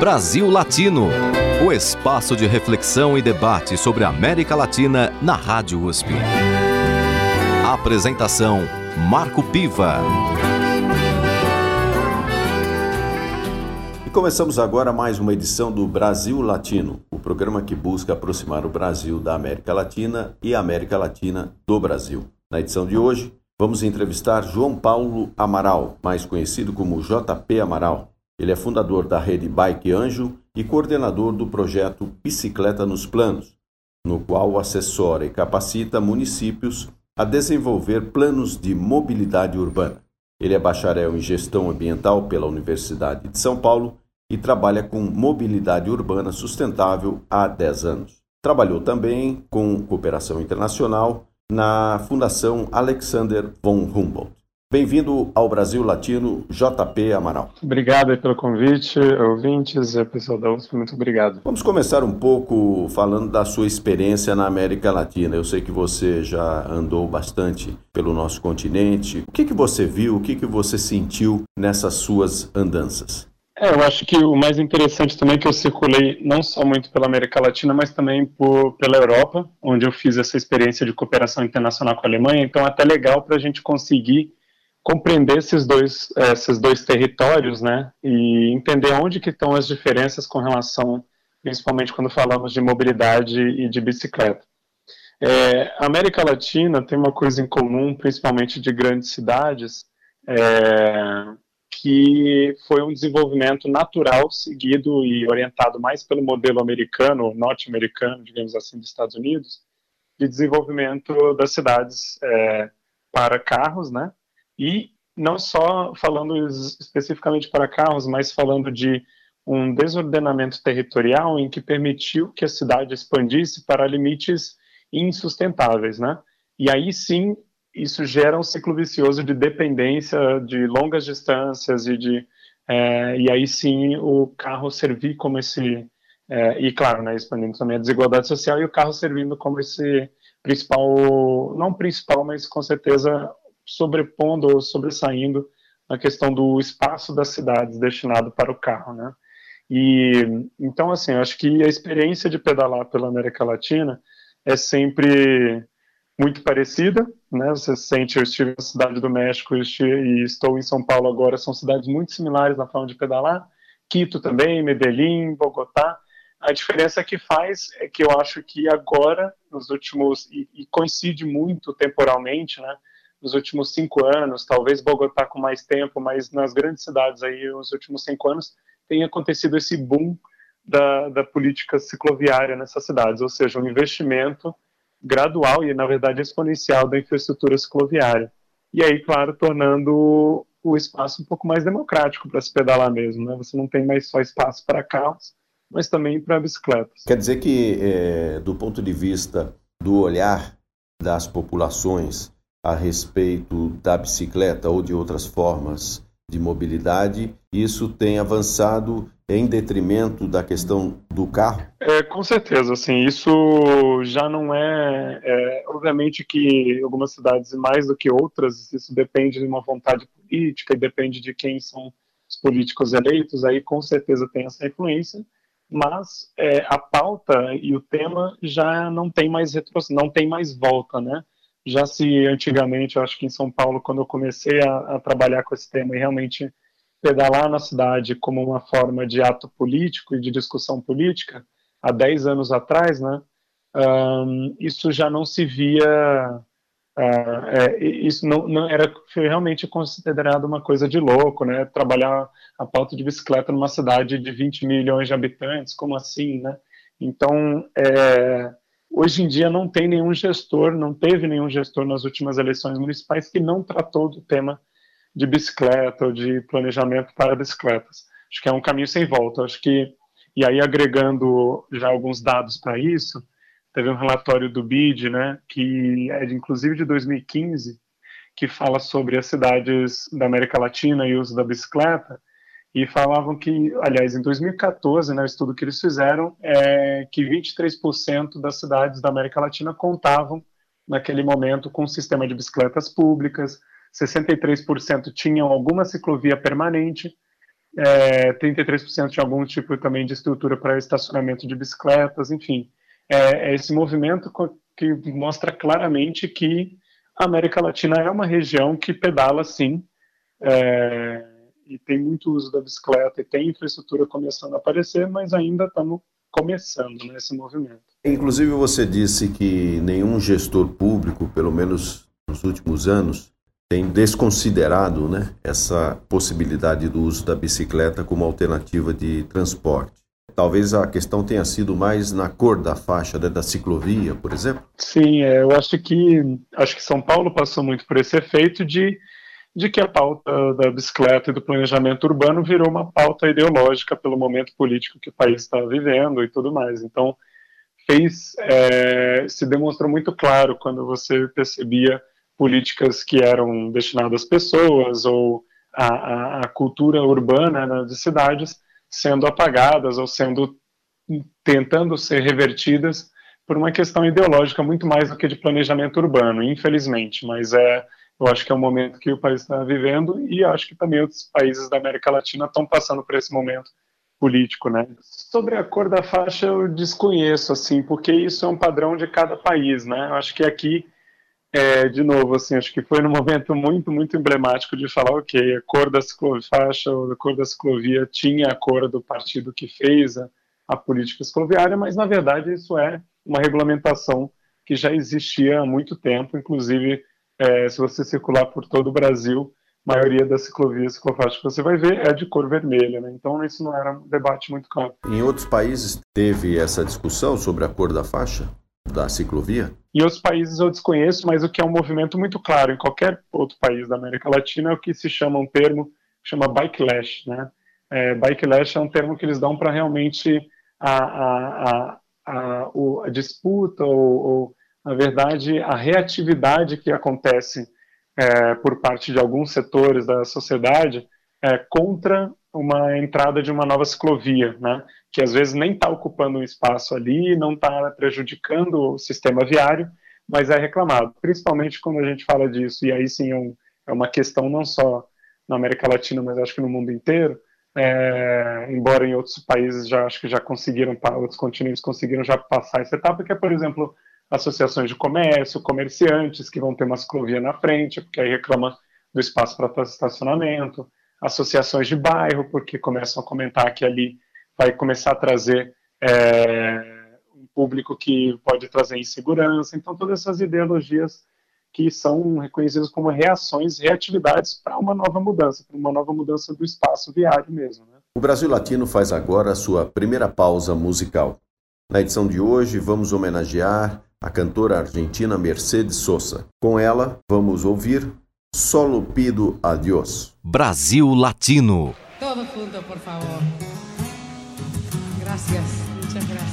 Brasil Latino, o espaço de reflexão e debate sobre a América Latina na Rádio USP. Apresentação Marco Piva. E começamos agora mais uma edição do Brasil Latino, o programa que busca aproximar o Brasil da América Latina e a América Latina do Brasil. Na edição de hoje, vamos entrevistar João Paulo Amaral, mais conhecido como JP Amaral. Ele é fundador da rede Bike Anjo e coordenador do projeto Bicicleta nos Planos, no qual assessora e capacita municípios a desenvolver planos de mobilidade urbana. Ele é bacharel em gestão ambiental pela Universidade de São Paulo e trabalha com mobilidade urbana sustentável há 10 anos. Trabalhou também com cooperação internacional na Fundação Alexander von Humboldt. Bem-vindo ao Brasil Latino, JP Amaral. Obrigado pelo convite, ouvintes e pessoal da USP, muito obrigado. Vamos começar um pouco falando da sua experiência na América Latina. Eu sei que você já andou bastante pelo nosso continente. O que, que você viu, o que, que você sentiu nessas suas andanças? É, eu acho que o mais interessante também é que eu circulei não só muito pela América Latina, mas também por, pela Europa, onde eu fiz essa experiência de cooperação internacional com a Alemanha. Então, é até legal para a gente conseguir compreender esses dois, esses dois territórios, né, e entender onde que estão as diferenças com relação, principalmente quando falamos de mobilidade e de bicicleta. É, a América Latina tem uma coisa em comum, principalmente de grandes cidades, é, que foi um desenvolvimento natural seguido e orientado mais pelo modelo americano, norte-americano, digamos assim, dos Estados Unidos, de desenvolvimento das cidades é, para carros, né, e não só falando especificamente para carros, mas falando de um desordenamento territorial em que permitiu que a cidade expandisse para limites insustentáveis, né? E aí sim, isso gera um ciclo vicioso de dependência de longas distâncias e de é, e aí sim o carro servir como esse é, e claro, né, expandindo também a desigualdade social e o carro servindo como esse principal, não principal, mas com certeza sobrepondo ou sobressaindo a questão do espaço das cidades destinado para o carro, né? E então assim, acho que a experiência de pedalar pela América Latina é sempre muito parecida, né? Você sente, eu estive na cidade do México e estou em São Paulo agora, são cidades muito similares na forma de pedalar. Quito também, Medellín, Bogotá. A diferença que faz é que eu acho que agora, nos últimos, e, e coincide muito temporalmente, né? Nos últimos cinco anos, talvez Bogotá com mais tempo, mas nas grandes cidades aí, nos últimos cinco anos, tem acontecido esse boom da, da política cicloviária nessas cidades, ou seja, um investimento gradual e, na verdade, exponencial da infraestrutura cicloviária. E aí, claro, tornando o espaço um pouco mais democrático para se pedalar mesmo, né? Você não tem mais só espaço para carros, mas também para bicicletas. Quer dizer que, é, do ponto de vista do olhar das populações, a respeito da bicicleta ou de outras formas de mobilidade, isso tem avançado em detrimento da questão do carro? É, com certeza, assim, isso já não é, é, obviamente que algumas cidades mais do que outras, isso depende de uma vontade política e depende de quem são os políticos eleitos, aí com certeza tem essa influência, mas é, a pauta e o tema já não tem mais retro, não tem mais volta, né? Já se antigamente, eu acho que em São Paulo, quando eu comecei a, a trabalhar com esse tema e realmente pedalar na cidade como uma forma de ato político e de discussão política, há 10 anos atrás, né, um, isso já não se via, uh, é, isso não, não, era realmente considerado uma coisa de louco, né, trabalhar a pauta de bicicleta numa cidade de 20 milhões de habitantes, como assim, né? Então, é, Hoje em dia não tem nenhum gestor, não teve nenhum gestor nas últimas eleições municipais que não tratou do tema de bicicleta ou de planejamento para bicicletas. Acho que é um caminho sem volta. Acho que e aí agregando já alguns dados para isso, teve um relatório do BID, né, que é de, inclusive de 2015, que fala sobre as cidades da América Latina e o uso da bicicleta, e falavam que, aliás, em 2014, né, o estudo que eles fizeram é que 23% das cidades da América Latina contavam naquele momento com um sistema de bicicletas públicas, 63% tinham alguma ciclovia permanente é, 33% tinha algum tipo também de estrutura para estacionamento de bicicletas, enfim. É, é esse movimento que mostra claramente que a América Latina é uma região que pedala sim, é, e tem muito uso da bicicleta, e tem infraestrutura começando a aparecer, mas ainda estamos começando nesse movimento. Inclusive, você disse que nenhum gestor público, pelo menos nos últimos anos, tem desconsiderado né, essa possibilidade do uso da bicicleta como alternativa de transporte. Talvez a questão tenha sido mais na cor da faixa né, da ciclovia, por exemplo? Sim, é, eu acho que acho que São Paulo passou muito por esse efeito de, de que a pauta da bicicleta e do planejamento urbano virou uma pauta ideológica pelo momento político que o país está vivendo e tudo mais. Então, fez é, se demonstrou muito claro quando você percebia políticas que eram destinadas às pessoas ou a, cultura urbana né, de cidades sendo apagadas ou sendo tentando ser revertidas por uma questão ideológica muito mais do que de planejamento urbano, infelizmente. Mas é, eu acho que é um momento que o país está vivendo e acho que também outros países da América Latina estão passando por esse momento político, né? Sobre a cor da faixa eu desconheço, assim, porque isso é um padrão de cada país, né? Eu acho que aqui é, de novo, assim, acho que foi num momento muito, muito emblemático de falar, ok, a cor da ciclofaixa ou a cor da ciclovia tinha a cor do partido que fez a, a política cicloviária, mas na verdade isso é uma regulamentação que já existia há muito tempo, inclusive é, se você circular por todo o Brasil, a maioria das ciclovias ciclofaixas que você vai ver é de cor vermelha, né? então isso não era um debate muito claro. Em outros países teve essa discussão sobre a cor da faixa? da ciclovia? Em outros países eu desconheço, mas o que é um movimento muito claro em qualquer outro país da América Latina é o que se chama um termo que chama bike lash, né? É, bike lash é um termo que eles dão para realmente a, a, a, a, a disputa ou, ou, na verdade, a reatividade que acontece é, por parte de alguns setores da sociedade é, contra uma entrada de uma nova ciclovia, né? que às vezes nem está ocupando um espaço ali, não está prejudicando o sistema viário, mas é reclamado, principalmente quando a gente fala disso, e aí sim é, um, é uma questão não só na América Latina, mas acho que no mundo inteiro, é, embora em outros países já acho que já conseguiram, outros continentes conseguiram já passar essa etapa, que é, por exemplo, associações de comércio, comerciantes que vão ter uma ciclovia na frente, porque aí reclama do espaço para estacionamento, associações de bairro, porque começam a comentar que ali vai começar a trazer é, um público que pode trazer insegurança. Então, todas essas ideologias que são reconhecidas como reações, reatividades para uma nova mudança, para uma nova mudança do espaço viário mesmo. Né? O Brasil Latino faz agora a sua primeira pausa musical. Na edição de hoje, vamos homenagear a cantora argentina Mercedes Sosa. Com ela, vamos ouvir Solo Pido Adiós. Brasil Latino. Todo junto, por favor. Gracias, muchas gracias.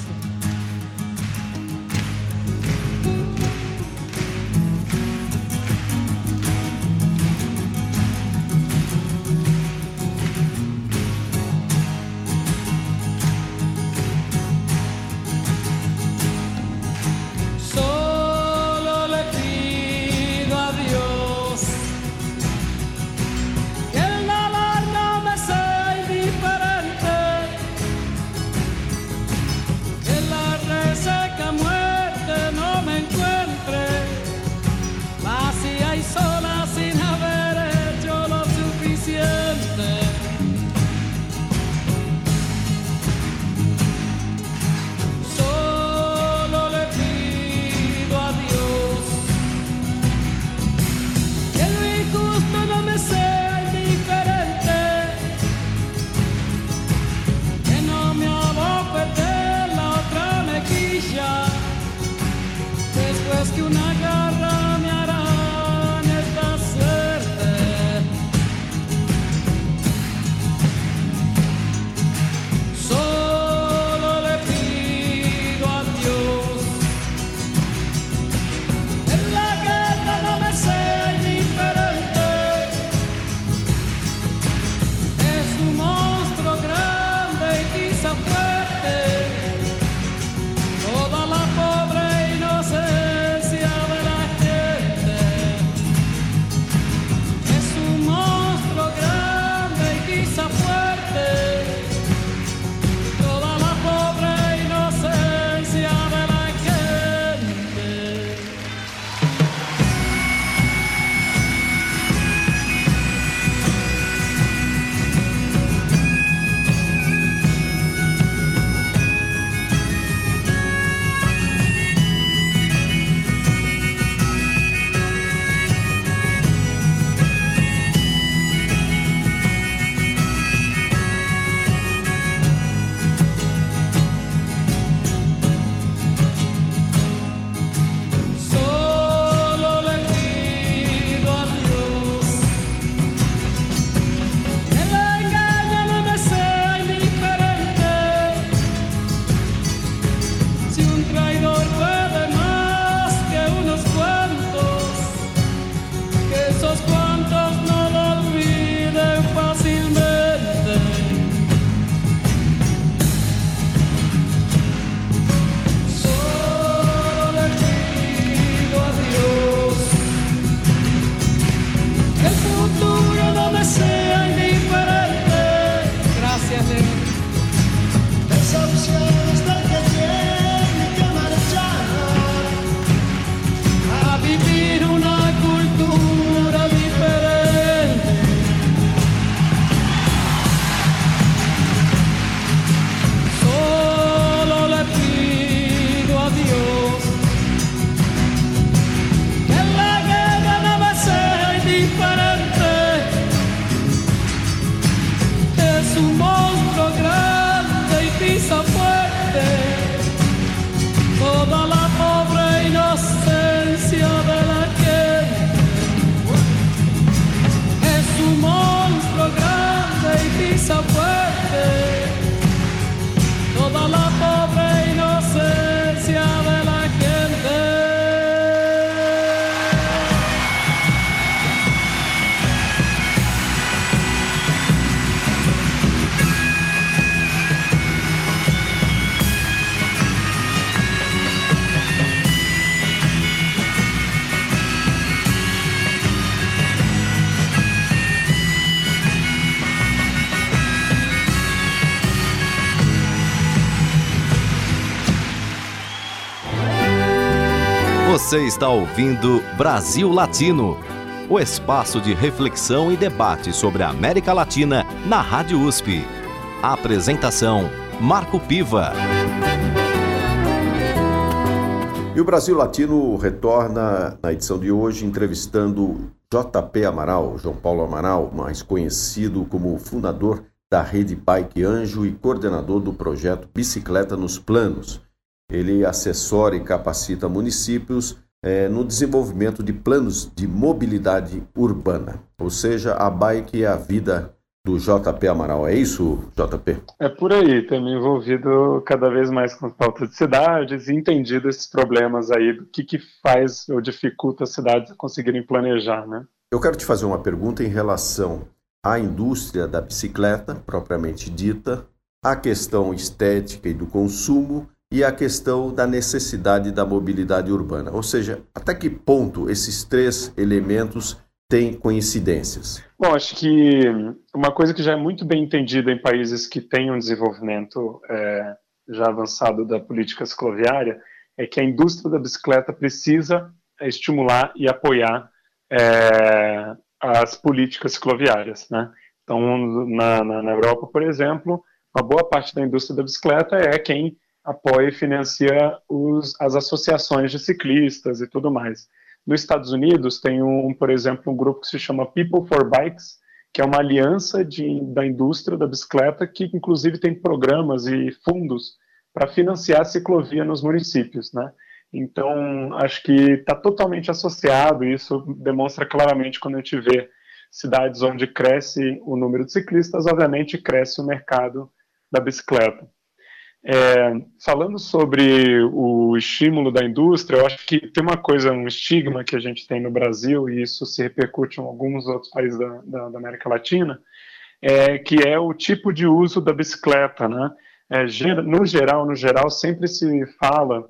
Está ouvindo Brasil Latino, o espaço de reflexão e debate sobre a América Latina na Rádio USP. A apresentação Marco Piva. E o Brasil Latino retorna na edição de hoje entrevistando JP Amaral, João Paulo Amaral, mais conhecido como fundador da rede Bike Anjo e coordenador do projeto Bicicleta nos Planos ele assessora e capacita municípios é, no desenvolvimento de planos de mobilidade urbana. Ou seja, a bike é a vida do JP Amaral. É isso, JP? É por aí. Tenho me envolvido cada vez mais com falta de cidades e entendido esses problemas aí, do que, que faz ou dificulta as cidades a conseguirem planejar, né? Eu quero te fazer uma pergunta em relação à indústria da bicicleta, propriamente dita, à questão estética e do consumo e a questão da necessidade da mobilidade urbana. Ou seja, até que ponto esses três elementos têm coincidências? Bom, acho que uma coisa que já é muito bem entendida em países que têm um desenvolvimento é, já avançado da política cicloviária é que a indústria da bicicleta precisa estimular e apoiar é, as políticas cicloviárias. Né? Então, na, na, na Europa, por exemplo, uma boa parte da indústria da bicicleta é quem apoia e financia os, as associações de ciclistas e tudo mais. Nos Estados Unidos tem um, por exemplo, um grupo que se chama People for Bikes, que é uma aliança de, da indústria da bicicleta que inclusive tem programas e fundos para financiar a ciclovia nos municípios, né? Então, acho que está totalmente associado, e isso demonstra claramente quando a gente vê cidades onde cresce o número de ciclistas, obviamente cresce o mercado da bicicleta. É, falando sobre o estímulo da indústria, eu acho que tem uma coisa, um estigma que a gente tem no Brasil, e isso se repercute em alguns outros países da, da, da América Latina, é, que é o tipo de uso da bicicleta, né? É, no geral, no geral, sempre se fala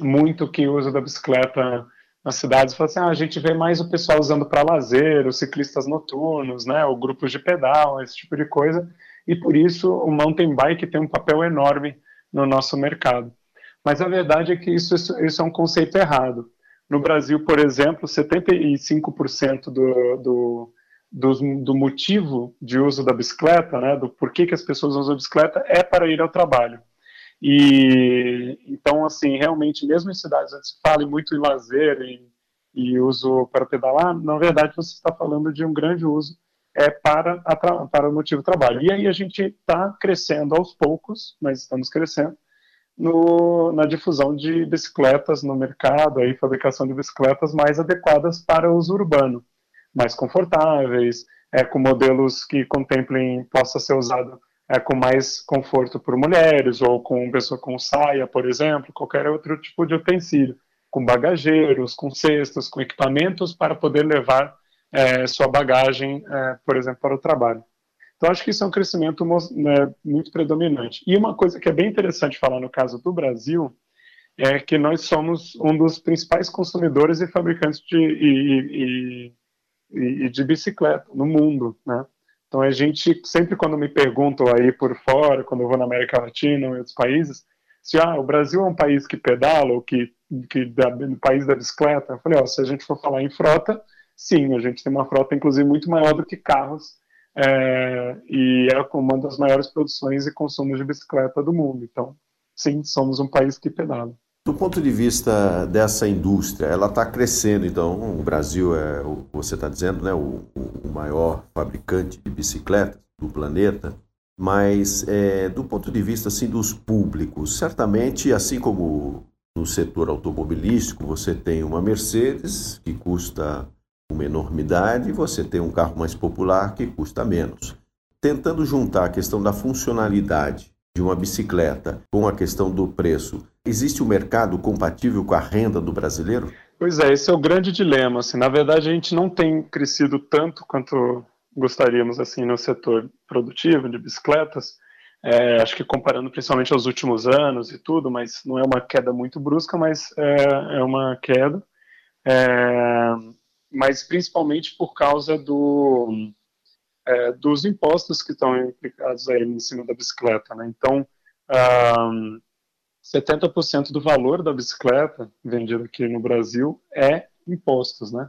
muito que o uso da bicicleta nas cidades, fala assim, ah, a gente vê mais o pessoal usando para lazer, os ciclistas noturnos, né, ou grupos de pedal, esse tipo de coisa, e por isso o mountain bike tem um papel enorme no nosso mercado. Mas a verdade é que isso, isso é um conceito errado. No Brasil, por exemplo, 75% do, do, do, do, motivo de uso da bicicleta, né, do porquê que as pessoas usam a bicicleta, é para ir ao trabalho. E então, assim, realmente, mesmo em cidades onde se fala muito em lazer e, e uso para pedalar, na verdade você está falando de um grande uso é para, para o motivo trabalho. E aí a gente está crescendo aos poucos, mas estamos crescendo, no, na difusão de bicicletas no mercado, aí, fabricação de bicicletas mais adequadas para uso urbano, mais confortáveis, é, com modelos que contemplem, possa ser usado é, com mais conforto por mulheres, ou com pessoa com saia, por exemplo, qualquer outro tipo de utensílio, com bagageiros, com cestos, com equipamentos para poder levar é, sua bagagem, é, por exemplo, para o trabalho. Então, acho que isso é um crescimento né, muito predominante. E uma coisa que é bem interessante falar no caso do Brasil é que nós somos um dos principais consumidores e fabricantes de, e, e, e, de bicicleta no mundo, né? Então, a gente, sempre quando me perguntam aí por fora, quando eu vou na América Latina ou em outros países, se ah, o Brasil é um país que pedala ou que, que da, país da bicicleta, eu falei, ó, se a gente for falar em frota, sim, a gente tem uma frota, inclusive, muito maior do que carros, é, e é uma das maiores produções e consumos de bicicleta do mundo. Então, sim, somos um país que pedala. Do ponto de vista dessa indústria, ela está crescendo, então o Brasil é, você está dizendo, né, o, o, maior fabricante de bicicletas do planeta, mas é, do ponto de vista assim, dos públicos, certamente, assim como no setor automobilístico, você tem uma Mercedes que custa uma enormidade e você tem um carro mais popular que custa menos. Tentando juntar a questão da funcionalidade de uma bicicleta com a questão do preço, existe um mercado compatível com a renda do brasileiro? Pois é, esse é o grande dilema. Assim, na verdade, a gente não tem crescido tanto quanto gostaríamos assim no setor produtivo de bicicletas. É, acho que comparando principalmente aos últimos anos e tudo, mas não é uma queda muito brusca, mas é, é uma queda. É, mas principalmente por causa do, é, dos impostos que estão implicados aí em cima da bicicleta, né? Então, um, 70% do valor da bicicleta vendida aqui no Brasil é impostos, né?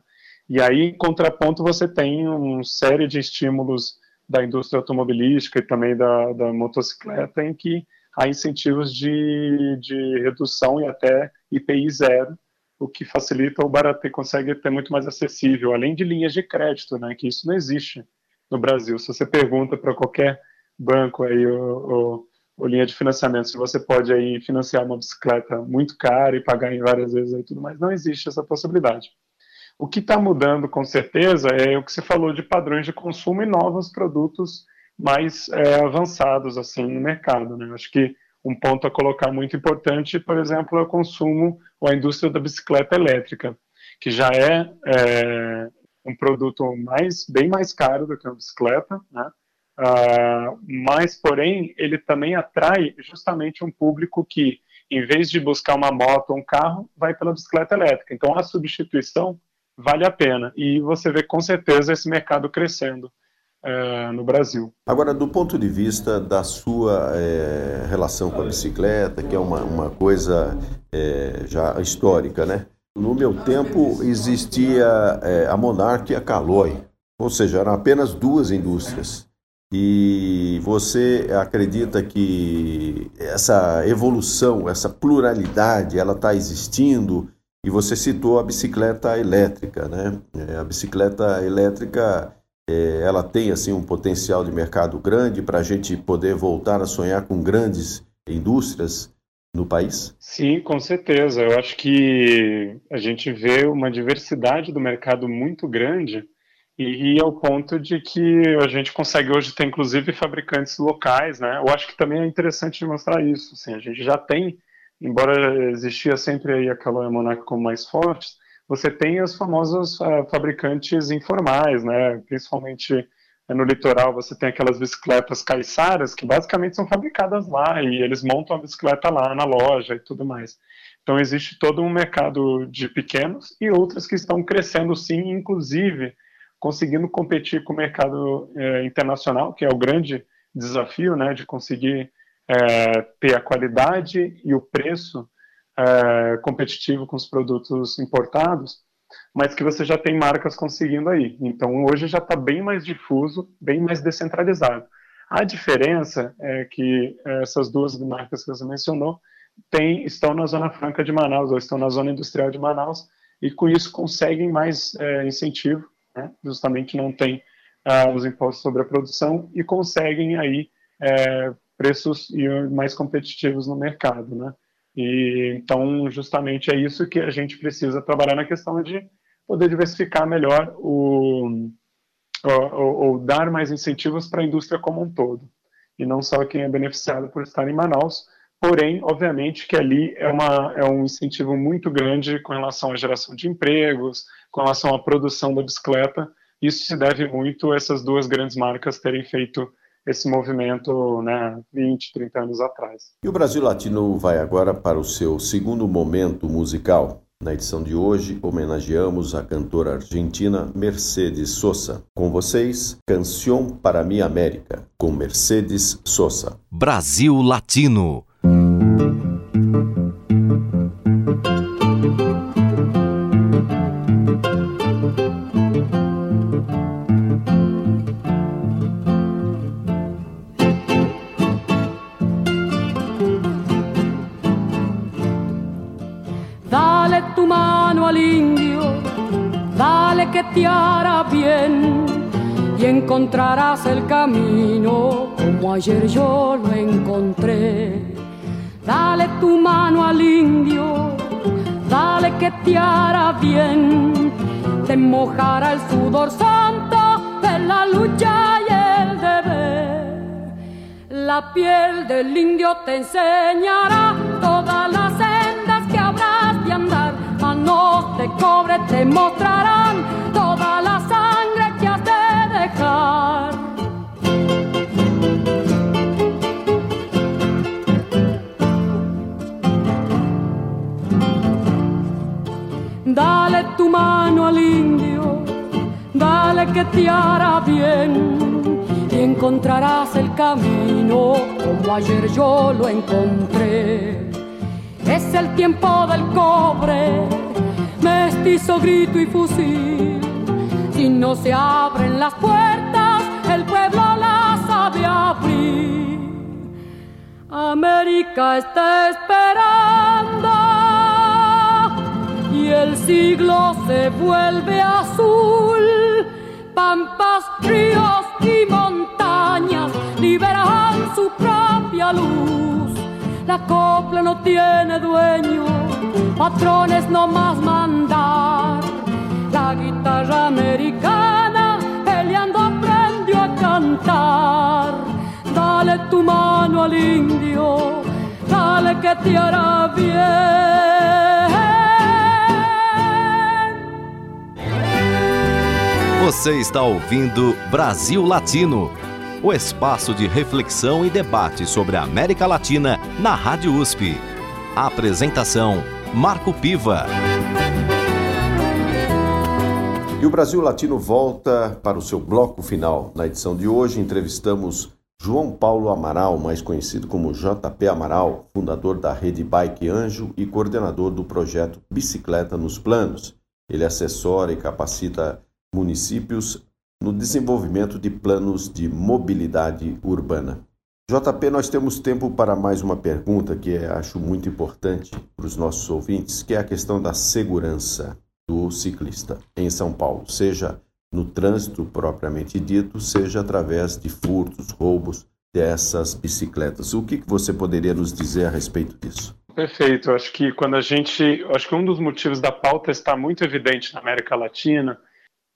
E aí, em contraponto, você tem uma série de estímulos da indústria automobilística e também da, da motocicleta, em que há incentivos de, de redução e até IPI zero, o que facilita o barato e consegue ter muito mais acessível, além de linhas de crédito, né, que isso não existe no Brasil. Se você pergunta para qualquer banco aí, ou, ou, linha de financiamento, se você pode aí financiar uma bicicleta muito cara e pagar em várias vezes e tudo mais, não existe essa possibilidade. O que está mudando, com certeza, é o que você falou de padrões de consumo e novos produtos mais é, avançados assim no mercado. Né? Acho que um ponto a colocar muito importante, por exemplo, é o consumo ou a indústria da bicicleta elétrica, que já é, é um produto mais, bem mais caro do que uma bicicleta, né? Uh, mas, porém, ele também atrai justamente um público que, em vez de buscar uma moto ou um carro, vai pela bicicleta elétrica. Então, a substituição vale a pena. E você vê com certeza esse mercado crescendo é, no Brasil. Agora, do ponto de vista da sua é, relação com a bicicleta, que é uma, uma coisa é, já histórica, né? No meu tempo existia a Monarch e a Caloi, ou seja, eram apenas duas indústrias. E você acredita que essa evolução, essa pluralidade, ela está existindo e você citou a bicicleta elétrica, né? A bicicleta elétrica ela tem assim um potencial de mercado grande para a gente poder voltar a sonhar com grandes indústrias no país? Sim, com certeza. Eu acho que a gente vê uma diversidade do mercado muito grande e ao ponto de que a gente consegue hoje ter inclusive fabricantes locais, né? Eu acho que também é interessante mostrar isso. Assim, a gente já tem embora existia sempre aí a Caloi e a Monaco como mais fortes, você tem os famosos uh, fabricantes informais, né? Principalmente eh, no litoral você tem aquelas bicicletas caiçaras que basicamente são fabricadas lá e eles montam a bicicleta lá na loja e tudo mais. Então existe todo um mercado de pequenos e outras que estão crescendo sim, inclusive conseguindo competir com o mercado eh, internacional, que é o grande desafio, né, de conseguir ter a qualidade e o preço é, competitivo com os produtos importados, mas que você já tem marcas conseguindo aí. Então hoje já está bem mais difuso, bem mais descentralizado. A diferença é que essas duas marcas que você mencionou tem, estão na Zona Franca de Manaus, ou estão na Zona Industrial de Manaus, e com isso conseguem mais é, incentivo, né? justamente não tem ah, os impostos sobre a produção, e conseguem aí é, preços mais competitivos no mercado, né? E então justamente é isso que a gente precisa trabalhar na questão de poder diversificar melhor o ou, ou dar mais incentivos para a indústria como um todo e não só quem é beneficiado por estar em Manaus. Porém, obviamente que ali é, uma, é um incentivo muito grande com relação à geração de empregos, com relação à produção da bicicleta. Isso se deve muito a essas duas grandes marcas terem feito esse movimento né, 20, 30 anos atrás. E o Brasil Latino vai agora para o seu segundo momento musical. Na edição de hoje, homenageamos a cantora argentina Mercedes Sosa. Com vocês, Canção para Minha América, com Mercedes Sosa. Brasil Latino encontrarás el camino como ayer yo lo encontré. Dale tu mano al indio, dale que te hará bien, te mojará el sudor santo de la lucha y el deber. La piel del indio te enseñará todas las sendas que habrás de andar, manos de cobre te mostrarán Dale tu mano al indio, dale que te hará bien y encontrarás el camino como ayer yo lo encontré. es el tiempo del cobre, mestizo, grito y fusil. Si no se abren las puertas, el pueblo las sabe abrir. América está esperando y el siglo se vuelve azul. Pampas, ríos y montañas liberan su propia luz. La copla no tiene dueño, patrones no más mandar. Guitarra americana peleando aprendió a cantar. Dale tu mano al indio, dale que te hará bien. Você está ouvindo Brasil Latino, o espaço de reflexão e debate sobre a América Latina na Rádio USP. A apresentação: Marco Piva. E o Brasil Latino volta para o seu bloco final. Na edição de hoje, entrevistamos João Paulo Amaral, mais conhecido como JP Amaral, fundador da rede Bike Anjo e coordenador do projeto Bicicleta nos Planos. Ele assessora e capacita municípios no desenvolvimento de planos de mobilidade urbana. JP, nós temos tempo para mais uma pergunta que acho muito importante para os nossos ouvintes, que é a questão da segurança do ciclista em São Paulo, seja no trânsito propriamente dito, seja através de furtos, roubos dessas bicicletas. O que você poderia nos dizer a respeito disso? Perfeito. Acho que quando a gente, acho que um dos motivos da pauta está muito evidente na América Latina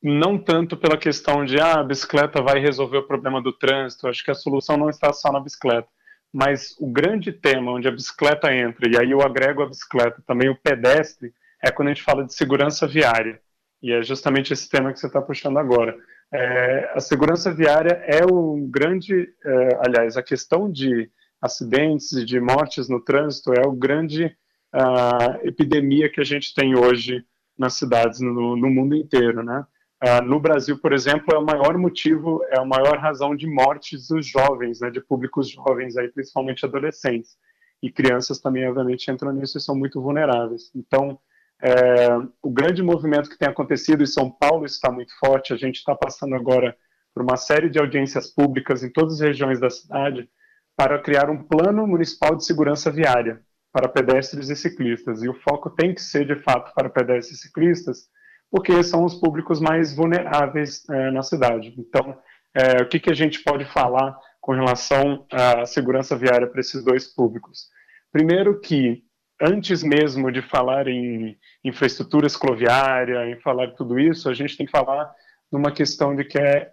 não tanto pela questão de ah, a bicicleta vai resolver o problema do trânsito, acho que a solução não está só na bicicleta, mas o grande tema onde a bicicleta entra, e aí eu agrego a bicicleta, também o pedestre, é quando a gente fala de segurança viária, e é justamente esse tema que você está puxando agora. É, a segurança viária é o grande, é, aliás, a questão de acidentes e de mortes no trânsito é o grande uh, epidemia que a gente tem hoje nas cidades no, no mundo inteiro, né? Uh, no Brasil, por exemplo, é o maior motivo, é a maior razão de mortes dos jovens, né, de públicos jovens, aí, principalmente adolescentes. E crianças também, obviamente, entram nisso e são muito vulneráveis. Então, é, o grande movimento que tem acontecido em São Paulo está muito forte. A gente está passando agora por uma série de audiências públicas em todas as regiões da cidade para criar um plano municipal de segurança viária para pedestres e ciclistas. E o foco tem que ser, de fato, para pedestres e ciclistas, porque são os públicos mais vulneráveis é, na cidade. Então, é, o que, que a gente pode falar com relação à segurança viária para esses dois públicos? Primeiro que, antes mesmo de falar em infraestrutura escloviária, em falar tudo isso, a gente tem que falar numa questão de que é,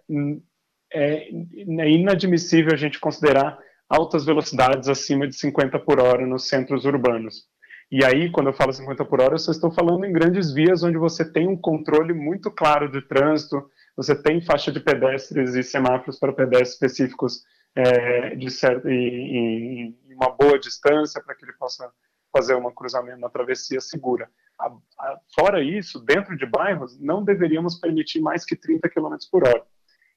é, é inadmissível a gente considerar altas velocidades acima de 50 por hora nos centros urbanos. E aí, quando eu falo 50 por hora, eu só estou falando em grandes vias onde você tem um controle muito claro de trânsito, você tem faixa de pedestres e semáforos para pedestres específicos é, de certo, em, em, uma boa distância para que ele possa fazer um cruzamento, uma travessia segura. A, a, fora isso, dentro de bairros, não deveríamos permitir mais que 30 km por hora.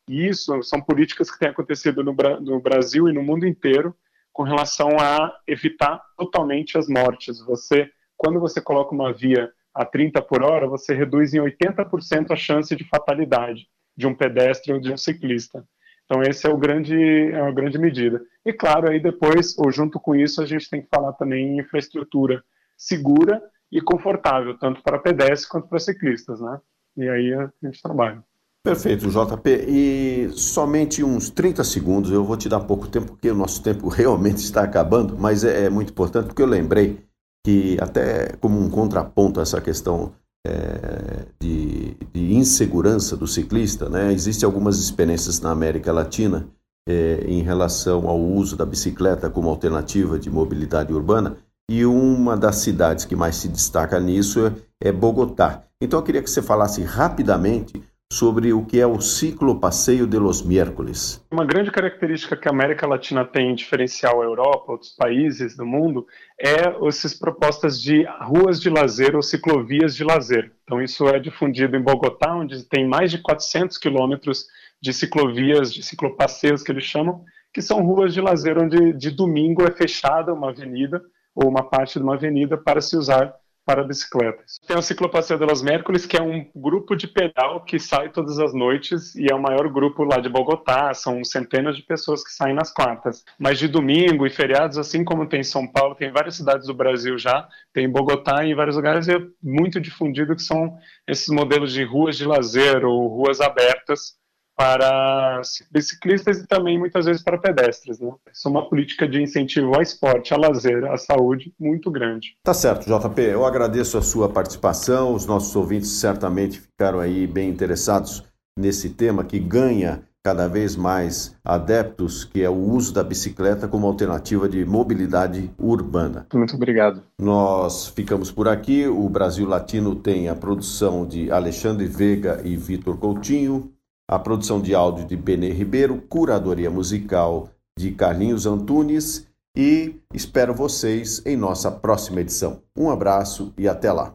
E isso são políticas que têm acontecido no, no Brasil e no mundo inteiro, com relação a evitar totalmente as mortes. Você, quando você coloca uma via a 30 por hora, você reduz em 80% a chance de fatalidade de um pedestre ou de um ciclista. Então esse é o grande é a grande medida. E claro, aí depois, ou junto com isso, a gente tem que falar também em infraestrutura segura e confortável, tanto para pedestres quanto para ciclistas, né? E aí a gente trabalha. Perfeito, JP. E somente uns 30 segundos, eu vou te dar pouco tempo, porque o nosso tempo realmente está acabando, mas é, é muito importante, porque eu lembrei que, até como um contraponto a essa questão é, de, de, insegurança do ciclista, né, existem algumas experiências na América Latina é, em relação ao uso da bicicleta como alternativa de mobilidade urbana, e uma das cidades que mais se destaca nisso é, é Bogotá. Então eu queria que você falasse rapidamente sobre o que é o ciclo passeio de los miércoles. Uma grande característica que a América Latina tem em diferencial à Europa, outros países do mundo, é essas propostas de ruas de lazer ou ciclovias de lazer. Então isso é difundido em Bogotá, onde tem mais de 400 quilômetros de ciclovias, de ciclopasseios que eles chamam, que são ruas de lazer onde de domingo é fechada uma avenida ou uma parte de uma avenida para se usar para bicicletas. Tem o Ciclopasseio de los Mércoles, que é um grupo de pedal que sai todas as noites e é o maior grupo lá de Bogotá, são centenas de pessoas que saem nas quartas. Mas de domingo e feriados, assim como tem em São Paulo, tem em várias cidades do Brasil já, tem em Bogotá e em vários lugares é muito difundido que são esses modelos de ruas de lazer ou ruas abertas para biciclistas e também muitas vezes para pedestres. Né? Isso é uma política de incentivo ao esporte, ao lazer, à saúde muito grande. Tá certo, JP. Eu agradeço a sua participação. Os nossos ouvintes certamente ficaram aí bem interessados nesse tema que ganha cada vez mais adeptos, que é o uso da bicicleta como alternativa de mobilidade urbana. Muito obrigado. Nós ficamos por aqui. O Brasil Latino tem a produção de Alexandre Veiga e Vitor Coutinho a produção de áudio de Benê Ribeiro, curadoria musical de Carlinhos Antunes e espero vocês em nossa próxima edição. Um abraço e até lá.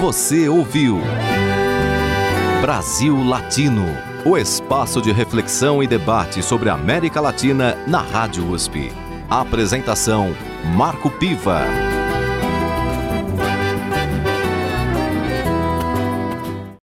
Você ouviu Brasil Latino, o espaço de reflexão e debate sobre a América Latina na Rádio USP. Apresentação Marco Piva.